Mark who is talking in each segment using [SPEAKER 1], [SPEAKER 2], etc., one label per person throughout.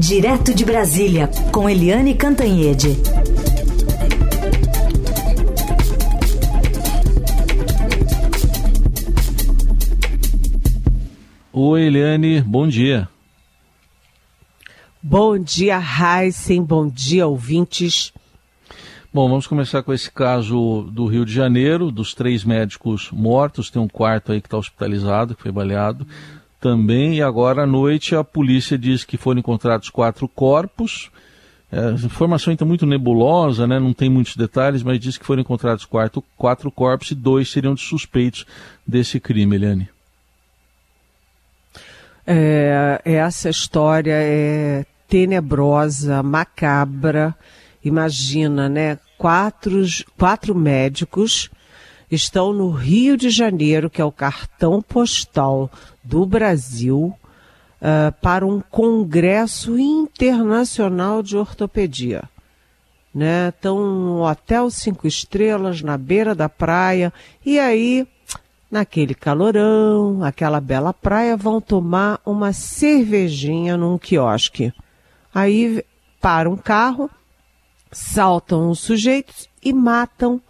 [SPEAKER 1] Direto de Brasília, com Eliane Cantanhede.
[SPEAKER 2] Oi, Eliane, bom dia.
[SPEAKER 3] Bom dia, Heisen, bom dia, ouvintes.
[SPEAKER 2] Bom, vamos começar com esse caso do Rio de Janeiro, dos três médicos mortos, tem um quarto aí que está hospitalizado, que foi baleado também, e agora à noite a polícia diz que foram encontrados quatro corpos. É, a informação está muito nebulosa, né? não tem muitos detalhes, mas diz que foram encontrados quatro, quatro corpos e dois seriam de suspeitos desse crime, Eliane.
[SPEAKER 3] É, essa história é tenebrosa, macabra. Imagina, né? Quatro, quatro médicos estão no Rio de Janeiro, que é o cartão postal do Brasil, uh, para um congresso internacional de ortopedia. Né? Estão no Hotel Cinco Estrelas, na beira da praia, e aí, naquele calorão, aquela bela praia, vão tomar uma cervejinha num quiosque. Aí para um carro, saltam os sujeitos e matam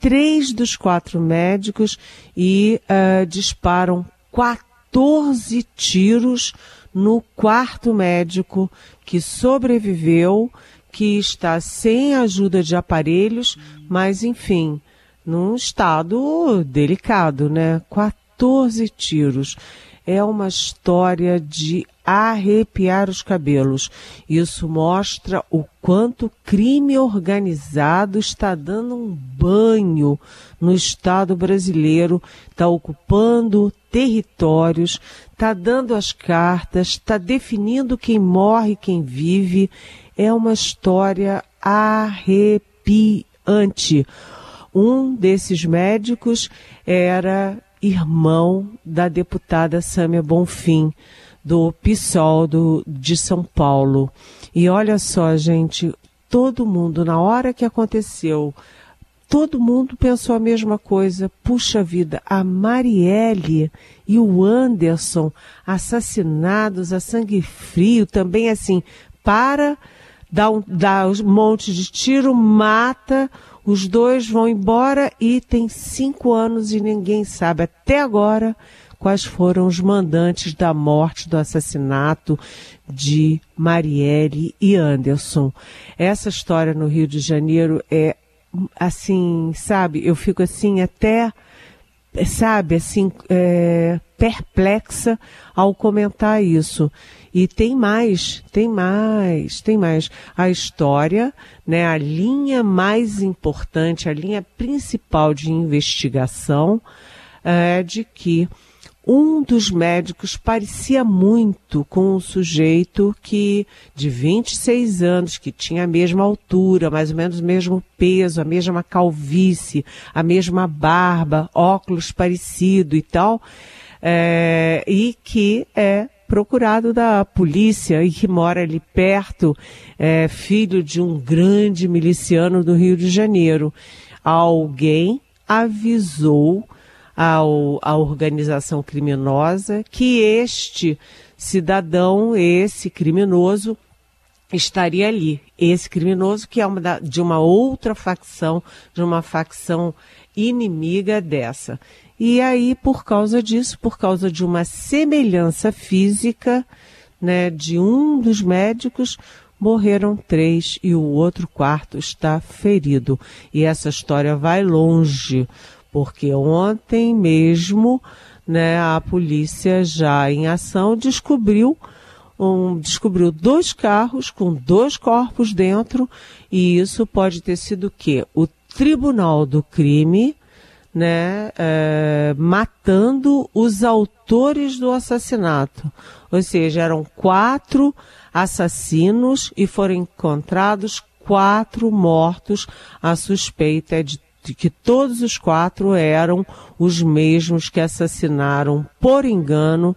[SPEAKER 3] três dos quatro médicos e uh, disparam 14 tiros no quarto médico que sobreviveu, que está sem ajuda de aparelhos, mas enfim, num estado delicado, né? 14 tiros. É uma história de arrepiar os cabelos. Isso mostra o quanto crime organizado está dando um banho no Estado brasileiro, está ocupando territórios, está dando as cartas, está definindo quem morre, quem vive. É uma história arrepiante. Um desses médicos era irmão da deputada Sâmia Bonfim do PSOL do, de São Paulo. E olha só, gente, todo mundo, na hora que aconteceu, todo mundo pensou a mesma coisa. Puxa vida, a Marielle e o Anderson assassinados a sangue frio, também assim, para dar um, dar um monte de tiro, mata, os dois vão embora e tem cinco anos e ninguém sabe até agora quais foram os mandantes da morte, do assassinato de Marielle e Anderson. Essa história no Rio de Janeiro é assim, sabe, eu fico assim até, sabe, assim, é, perplexa ao comentar isso. E tem mais, tem mais, tem mais. A história, né, a linha mais importante, a linha principal de investigação é de que um dos médicos parecia muito com um sujeito que, de 26 anos, que tinha a mesma altura, mais ou menos o mesmo peso, a mesma calvície, a mesma barba, óculos parecido e tal, é, e que é procurado da polícia e que mora ali perto, é, filho de um grande miliciano do Rio de Janeiro. Alguém avisou ao, à organização criminosa que este cidadão, esse criminoso, estaria ali. Esse criminoso que é uma da, de uma outra facção, de uma facção inimiga dessa. E aí, por causa disso, por causa de uma semelhança física, né, de um dos médicos, morreram três e o outro quarto está ferido. E essa história vai longe, porque ontem mesmo né, a polícia já em ação descobriu um, descobriu dois carros com dois corpos dentro e isso pode ter sido o quê? O tribunal do crime, né, é, matando os autores do assassinato. Ou seja, eram quatro assassinos e foram encontrados quatro mortos. A suspeita é de de que todos os quatro eram os mesmos que assassinaram, por engano,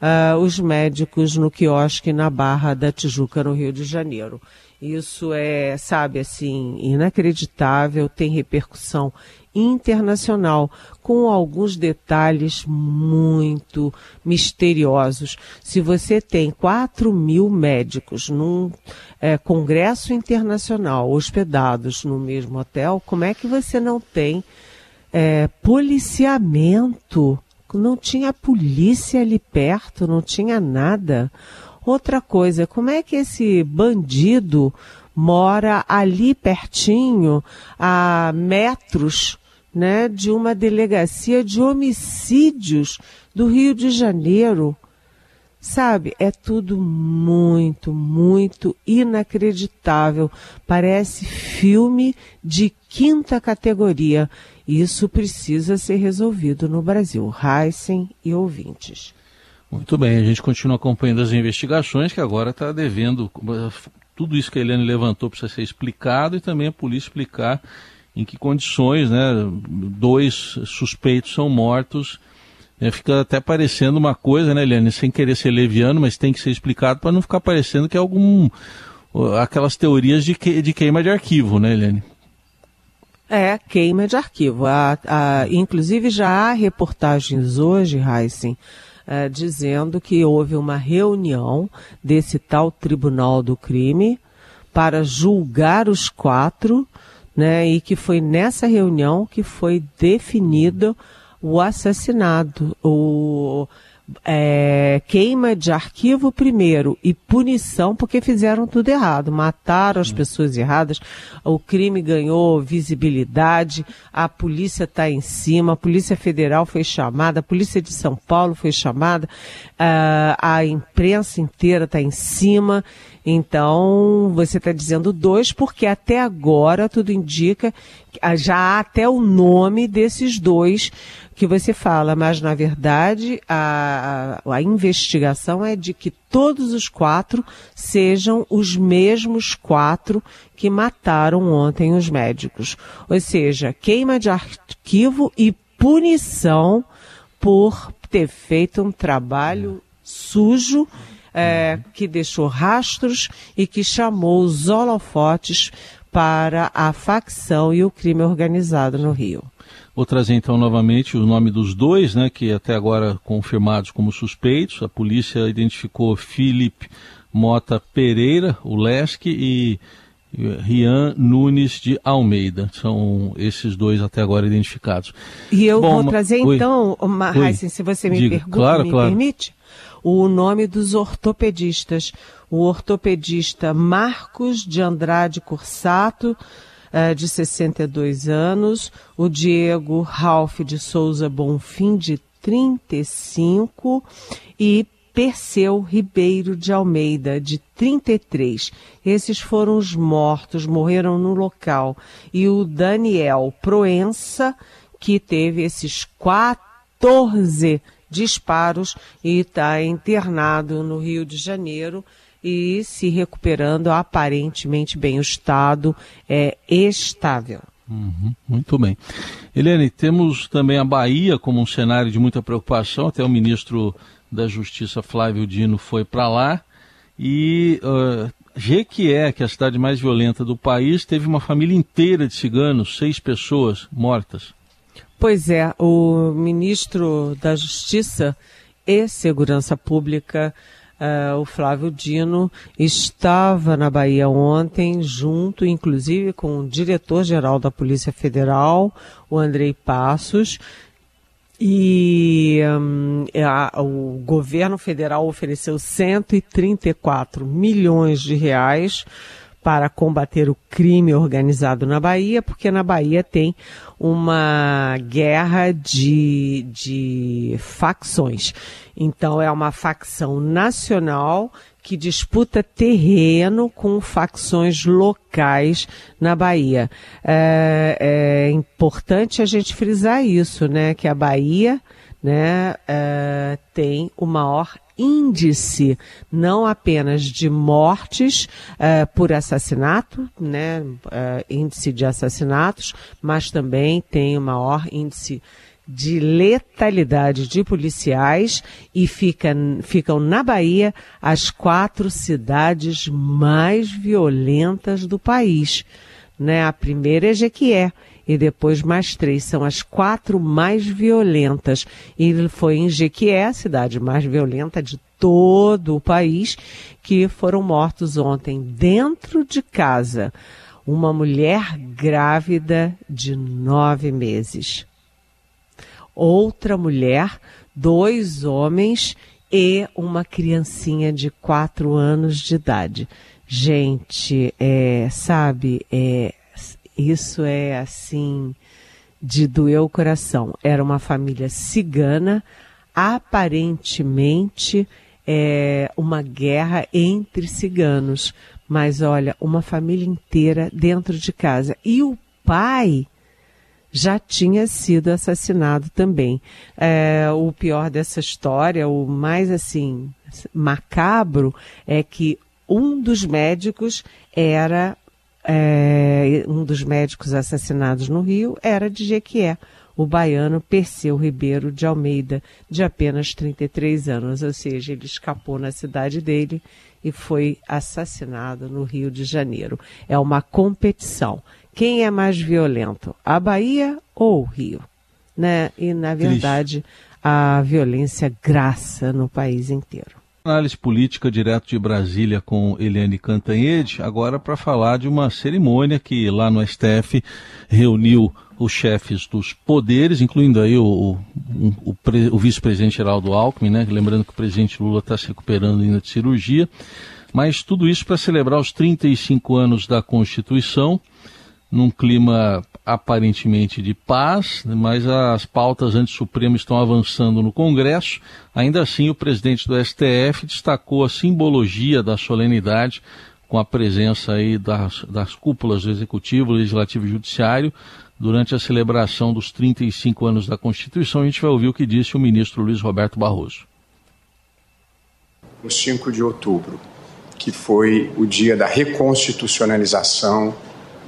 [SPEAKER 3] uh, os médicos no quiosque na Barra da Tijuca, no Rio de Janeiro. Isso é, sabe, assim, inacreditável, tem repercussão internacional, com alguns detalhes muito misteriosos. Se você tem 4 mil médicos num é, congresso internacional hospedados no mesmo hotel, como é que você não tem é, policiamento? Não tinha polícia ali perto, não tinha nada. Outra coisa, como é que esse bandido mora ali pertinho, a metros né, de uma delegacia de homicídios do Rio de Janeiro. Sabe, é tudo muito, muito inacreditável. Parece filme de quinta categoria. Isso precisa ser resolvido no Brasil. Heisen e ouvintes.
[SPEAKER 2] Muito bem, a gente continua acompanhando as investigações, que agora está devendo. Tudo isso que a Eliane levantou precisa ser explicado e também a polícia explicar em que condições, né? Dois suspeitos são mortos. É, fica até parecendo uma coisa, né, Eliane, sem querer ser leviano, mas tem que ser explicado para não ficar parecendo que é algum aquelas teorias de, que, de queima de arquivo, né, Eliane?
[SPEAKER 3] É, queima de arquivo. Inclusive já há reportagens hoje, Heisen, é, dizendo que houve uma reunião desse tal Tribunal do Crime para julgar os quatro né? E que foi nessa reunião que foi definido o assassinato, o é, queima de arquivo primeiro e punição porque fizeram tudo errado, mataram as pessoas erradas, o crime ganhou visibilidade, a polícia está em cima, a Polícia Federal foi chamada, a Polícia de São Paulo foi chamada, a, a imprensa inteira está em cima. Então, você está dizendo dois, porque até agora tudo indica, já há até o nome desses dois que você fala, mas na verdade a, a, investigação é de que todos os quatro sejam os mesmos quatro que mataram ontem os médicos. Ou seja, queima de arquivo e punição por ter feito um trabalho sujo é, que deixou rastros e que chamou os holofotes para a facção e o crime organizado no Rio.
[SPEAKER 2] Vou trazer então novamente o nome dos dois, né, que até agora confirmados como suspeitos. A polícia identificou Felipe Mota Pereira, o Lesque, e Rian Nunes de Almeida. São esses dois até agora identificados.
[SPEAKER 3] E eu Bom, vou trazer então, Heisen, se você me, Diga, pergunta, claro, me claro. permite, o nome dos ortopedistas. O ortopedista Marcos de Andrade Cursato, eh, de 62 anos, o Diego Ralph de Souza Bonfim, de 35, e Perseu Ribeiro de Almeida, de 33. Esses foram os mortos, morreram no local. E o Daniel Proença, que teve esses 14 disparos e está internado no Rio de Janeiro e se recuperando aparentemente bem. O estado é estável.
[SPEAKER 2] Uhum, muito bem. Helene, temos também a Bahia como um cenário de muita preocupação. Até o ministro da Justiça, Flávio Dino, foi para lá. E uh, Jequié, que é a cidade mais violenta do país, teve uma família inteira de ciganos, seis pessoas mortas.
[SPEAKER 3] Pois é, o ministro da Justiça e Segurança Pública, uh, o Flávio Dino, estava na Bahia ontem, junto, inclusive, com o diretor-geral da Polícia Federal, o Andrei Passos, e um, a, o governo federal ofereceu 134 milhões de reais para combater o crime organizado na Bahia, porque na Bahia tem uma guerra de, de facções. Então é uma facção nacional que disputa terreno com facções locais na Bahia. É, é importante a gente frisar isso, né? Que a Bahia né, é, tem o maior índice não apenas de mortes uh, por assassinato, né, uh, índice de assassinatos, mas também tem o maior índice de letalidade de policiais e fica, ficam na Bahia as quatro cidades mais violentas do país. Né? A primeira é Jequié e depois mais três. São as quatro mais violentas. E foi em Jequié, a cidade mais violenta de todo o país, que foram mortos ontem dentro de casa uma mulher grávida de nove meses. Outra mulher, dois homens e uma criancinha de quatro anos de idade. Gente, é, sabe, é, isso é assim de doer o coração. Era uma família cigana, aparentemente é, uma guerra entre ciganos. Mas olha, uma família inteira dentro de casa. E o pai já tinha sido assassinado também. É, o pior dessa história, o mais assim macabro, é que um dos médicos era é, um dos médicos assassinados no Rio era de Jequié, o baiano Perseu Ribeiro de Almeida, de apenas 33 anos, ou seja, ele escapou na cidade dele e foi assassinado no Rio de Janeiro. É uma competição. Quem é mais violento, a Bahia ou o Rio? Né? E, na verdade, Triste. a violência graça no país inteiro.
[SPEAKER 2] Análise política direto de Brasília com Eliane Cantanhede, agora para falar de uma cerimônia que lá no STF reuniu os chefes dos poderes, incluindo aí o, o, o, o vice-presidente Geraldo Alckmin, né? lembrando que o presidente Lula está se recuperando ainda de cirurgia, mas tudo isso para celebrar os 35 anos da Constituição, num clima aparentemente de paz, mas as pautas anti-supremo estão avançando no Congresso. Ainda assim, o presidente do STF destacou a simbologia da solenidade com a presença aí das, das cúpulas do Executivo, Legislativo e Judiciário durante a celebração dos 35 anos da Constituição. A gente vai ouvir o que disse o ministro Luiz Roberto Barroso.
[SPEAKER 4] O 5 de outubro, que foi o dia da reconstitucionalização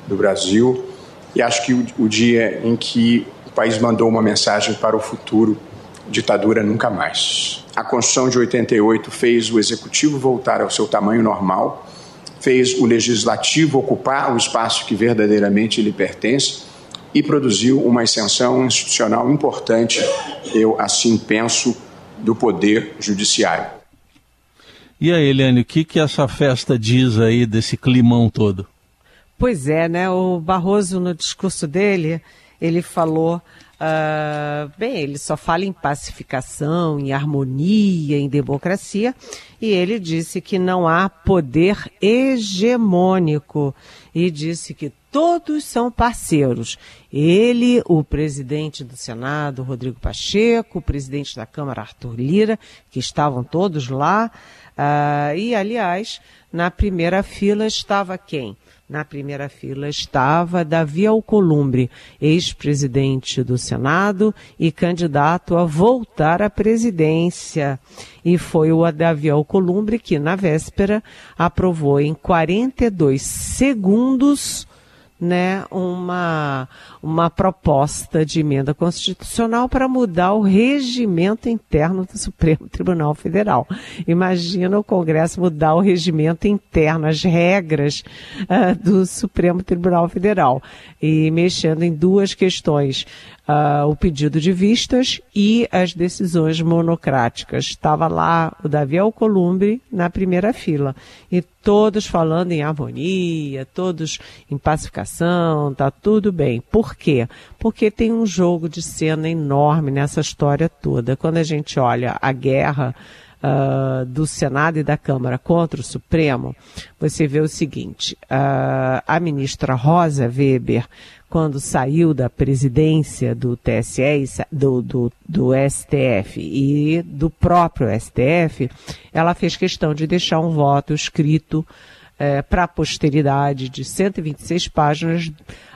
[SPEAKER 4] do Brasil, e acho que o, o dia em que o país mandou uma mensagem para o futuro: ditadura nunca mais. A Constituição de 88 fez o executivo voltar ao seu tamanho normal, fez o legislativo ocupar o espaço que verdadeiramente lhe pertence e produziu uma extensão institucional importante, eu assim penso, do poder judiciário.
[SPEAKER 2] E aí, Eliane, o que, que essa festa diz aí desse climão todo?
[SPEAKER 3] Pois é, né? O Barroso, no discurso dele, ele falou. Uh, bem, ele só fala em pacificação, em harmonia, em democracia, e ele disse que não há poder hegemônico e disse que todos são parceiros. Ele, o presidente do Senado, Rodrigo Pacheco, o presidente da Câmara, Arthur Lira, que estavam todos lá, uh, e aliás, na primeira fila estava quem? Na primeira fila estava Davi Alcolumbre, ex-presidente do Senado e candidato a voltar à presidência. E foi o Davi Alcolumbre que, na véspera, aprovou em 42 segundos né, uma, uma proposta de emenda constitucional para mudar o regimento interno do Supremo Tribunal Federal. Imagina o Congresso mudar o regimento interno, as regras uh, do Supremo Tribunal Federal, e mexendo em duas questões uh, o pedido de vistas e as decisões monocráticas. Estava lá o Davi Alcolumbre na primeira fila e todos falando em harmonia, todos em pacificação, tá tudo bem. Por quê? Porque tem um jogo de cena enorme nessa história toda. Quando a gente olha a guerra Uh, do Senado e da Câmara contra o Supremo, você vê o seguinte: uh, a ministra Rosa Weber quando saiu da presidência do TSE, do, do, do STF e do próprio STF, ela fez questão de deixar um voto escrito é, para a posteridade de 126 páginas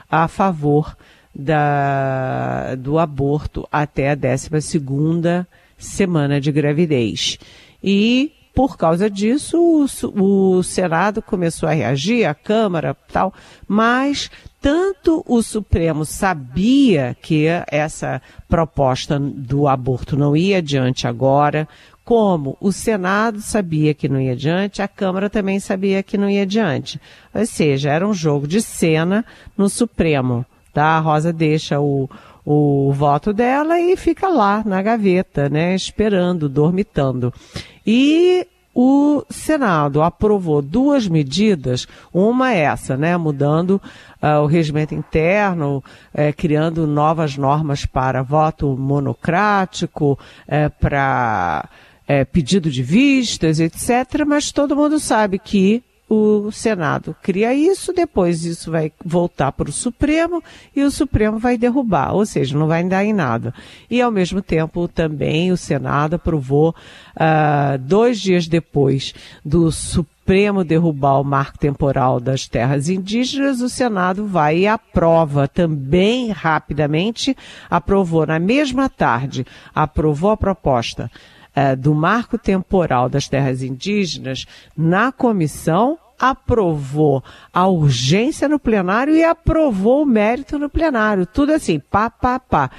[SPEAKER 3] a favor da, do aborto até a 12 segunda semana de gravidez. E por causa disso, o, o Senado começou a reagir, a Câmara tal, mas tanto o Supremo sabia que essa proposta do aborto não ia adiante agora, como o Senado sabia que não ia adiante, a Câmara também sabia que não ia adiante. Ou seja, era um jogo de cena no Supremo. Tá? A Rosa deixa o, o voto dela e fica lá na gaveta, né, esperando, dormitando. E o Senado aprovou duas medidas, uma é essa, né, mudando uh, o regimento interno, uh, criando novas normas para voto monocrático, uh, para é, pedido de vistas, etc. Mas todo mundo sabe que o Senado cria isso, depois isso vai voltar para o Supremo e o Supremo vai derrubar, ou seja, não vai dar em nada. E ao mesmo tempo também o Senado aprovou, uh, dois dias depois do Supremo derrubar o marco temporal das terras indígenas, o Senado vai e aprova também rapidamente, aprovou na mesma tarde, aprovou a proposta é, do marco temporal das terras indígenas na comissão aprovou a urgência no plenário e aprovou o mérito no plenário. Tudo assim, pá, pá, pá.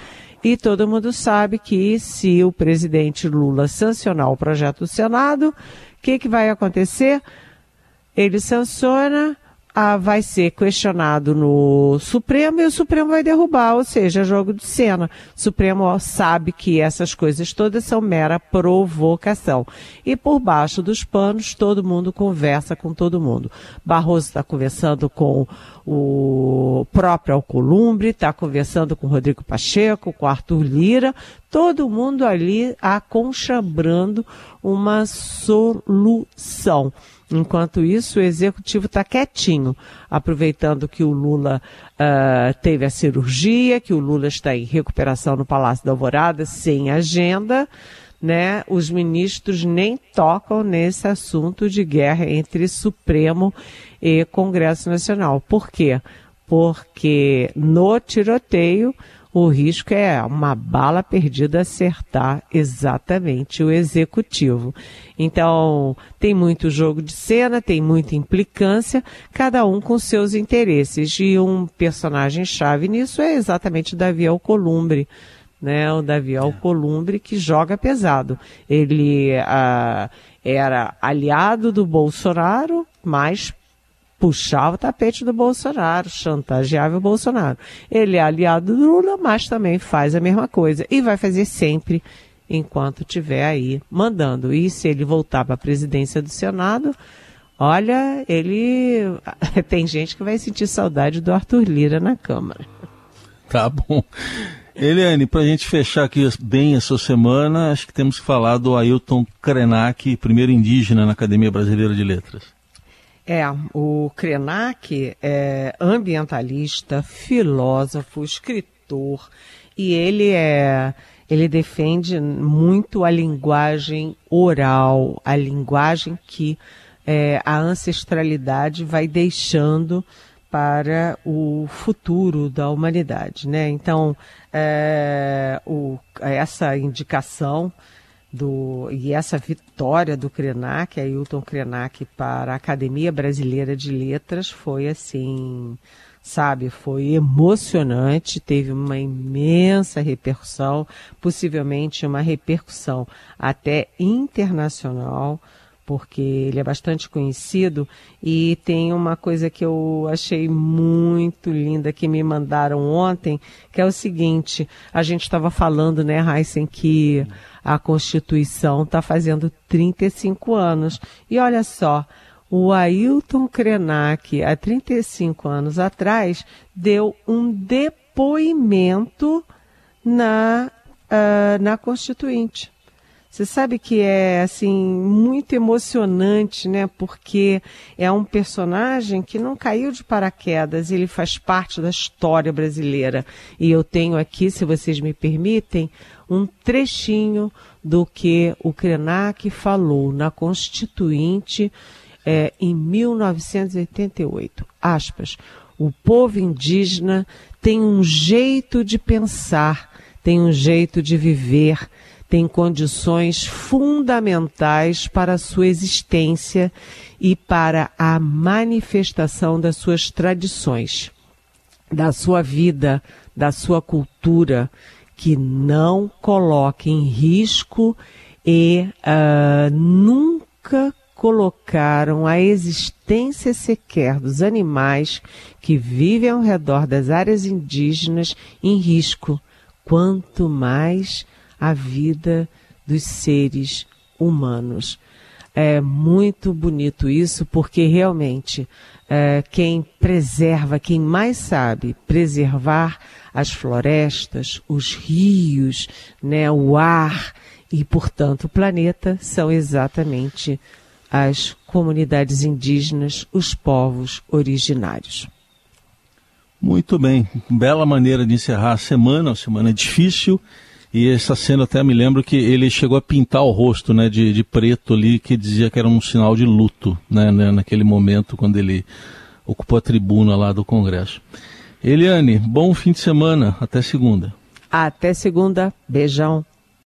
[SPEAKER 3] E todo mundo sabe que se o presidente Lula sancionar o projeto do Senado, o que, que vai acontecer? Ele sanciona, ah, vai ser questionado no Supremo e o Supremo vai derrubar, ou seja, jogo de cena. O Supremo sabe que essas coisas todas são mera provocação. E por baixo dos panos, todo mundo conversa com todo mundo. Barroso está conversando com o próprio Alcolumbre, está conversando com Rodrigo Pacheco, com Arthur Lira, todo mundo ali aconchabrando uma solução. Enquanto isso, o executivo está quietinho, aproveitando que o Lula uh, teve a cirurgia, que o Lula está em recuperação no Palácio da Alvorada, sem agenda, né? Os ministros nem tocam nesse assunto de guerra entre Supremo e Congresso Nacional. Por quê? Porque no tiroteio o risco é uma bala perdida acertar exatamente o executivo. Então, tem muito jogo de cena, tem muita implicância, cada um com seus interesses. E um personagem-chave nisso é exatamente Davi Alcolumbre. Né, o Davi Alcolumbre que joga pesado. Ele ah, era aliado do Bolsonaro, mas puxava o tapete do Bolsonaro, chantageava o Bolsonaro. Ele é aliado do Lula, mas também faz a mesma coisa e vai fazer sempre enquanto estiver aí mandando. E se ele voltar para a presidência do Senado, olha, ele tem gente que vai sentir saudade do Arthur Lira na Câmara.
[SPEAKER 2] Tá bom. Eliane, para a gente fechar aqui bem essa semana, acho que temos que falar do Ailton Krenak, primeiro indígena na Academia Brasileira de Letras.
[SPEAKER 3] É, o Krenak é ambientalista, filósofo, escritor, e ele é ele defende muito a linguagem oral, a linguagem que é, a ancestralidade vai deixando para o futuro da humanidade, né? Então, é, o, essa indicação do, e essa vitória do Krenak, Ailton Krenak, para a Academia Brasileira de Letras foi assim, sabe, foi emocionante, teve uma imensa repercussão, possivelmente uma repercussão até internacional porque ele é bastante conhecido e tem uma coisa que eu achei muito linda que me mandaram ontem, que é o seguinte, a gente estava falando, né, Heisen, que a Constituição está fazendo 35 anos. E olha só, o Ailton Krenak, há 35 anos atrás, deu um depoimento na, uh, na Constituinte. Você sabe que é assim muito emocionante, né? Porque é um personagem que não caiu de paraquedas, ele faz parte da história brasileira. E eu tenho aqui, se vocês me permitem, um trechinho do que o Krenak falou na Constituinte é, em 1988. Aspas. O povo indígena tem um jeito de pensar, tem um jeito de viver, têm condições fundamentais para a sua existência e para a manifestação das suas tradições, da sua vida, da sua cultura, que não coloque em risco e uh, nunca colocaram a existência sequer dos animais que vivem ao redor das áreas indígenas em risco, quanto mais a vida dos seres humanos. É muito bonito isso, porque realmente é, quem preserva, quem mais sabe preservar as florestas, os rios, né, o ar e, portanto, o planeta são exatamente as comunidades indígenas, os povos originários.
[SPEAKER 2] Muito bem, bela maneira de encerrar a semana, uma semana difícil. E essa cena até me lembro que ele chegou a pintar o rosto né, de, de preto ali, que dizia que era um sinal de luto né, né, naquele momento, quando ele ocupou a tribuna lá do Congresso. Eliane, bom fim de semana. Até segunda.
[SPEAKER 3] Até segunda. Beijão.